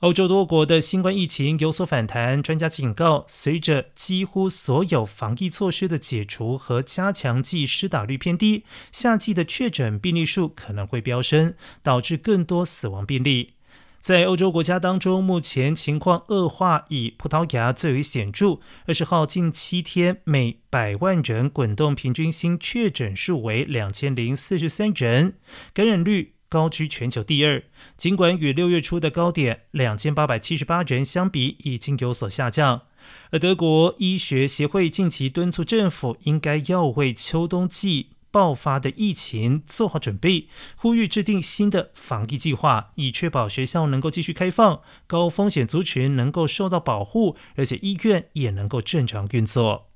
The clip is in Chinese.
欧洲多国的新冠疫情有所反弹，专家警告，随着几乎所有防疫措施的解除和加强剂施打率偏低，夏季的确诊病例数可能会飙升，导致更多死亡病例。在欧洲国家当中，目前情况恶化，以葡萄牙最为显著。二十号近七天每百万人滚动平均新确诊数为两千零四十三人，感染率。高居全球第二，尽管与六月初的高点两千八百七十八人相比已经有所下降，而德国医学协会近期敦促政府应该要为秋冬季爆发的疫情做好准备，呼吁制定新的防疫计划，以确保学校能够继续开放，高风险族群能够受到保护，而且医院也能够正常运作。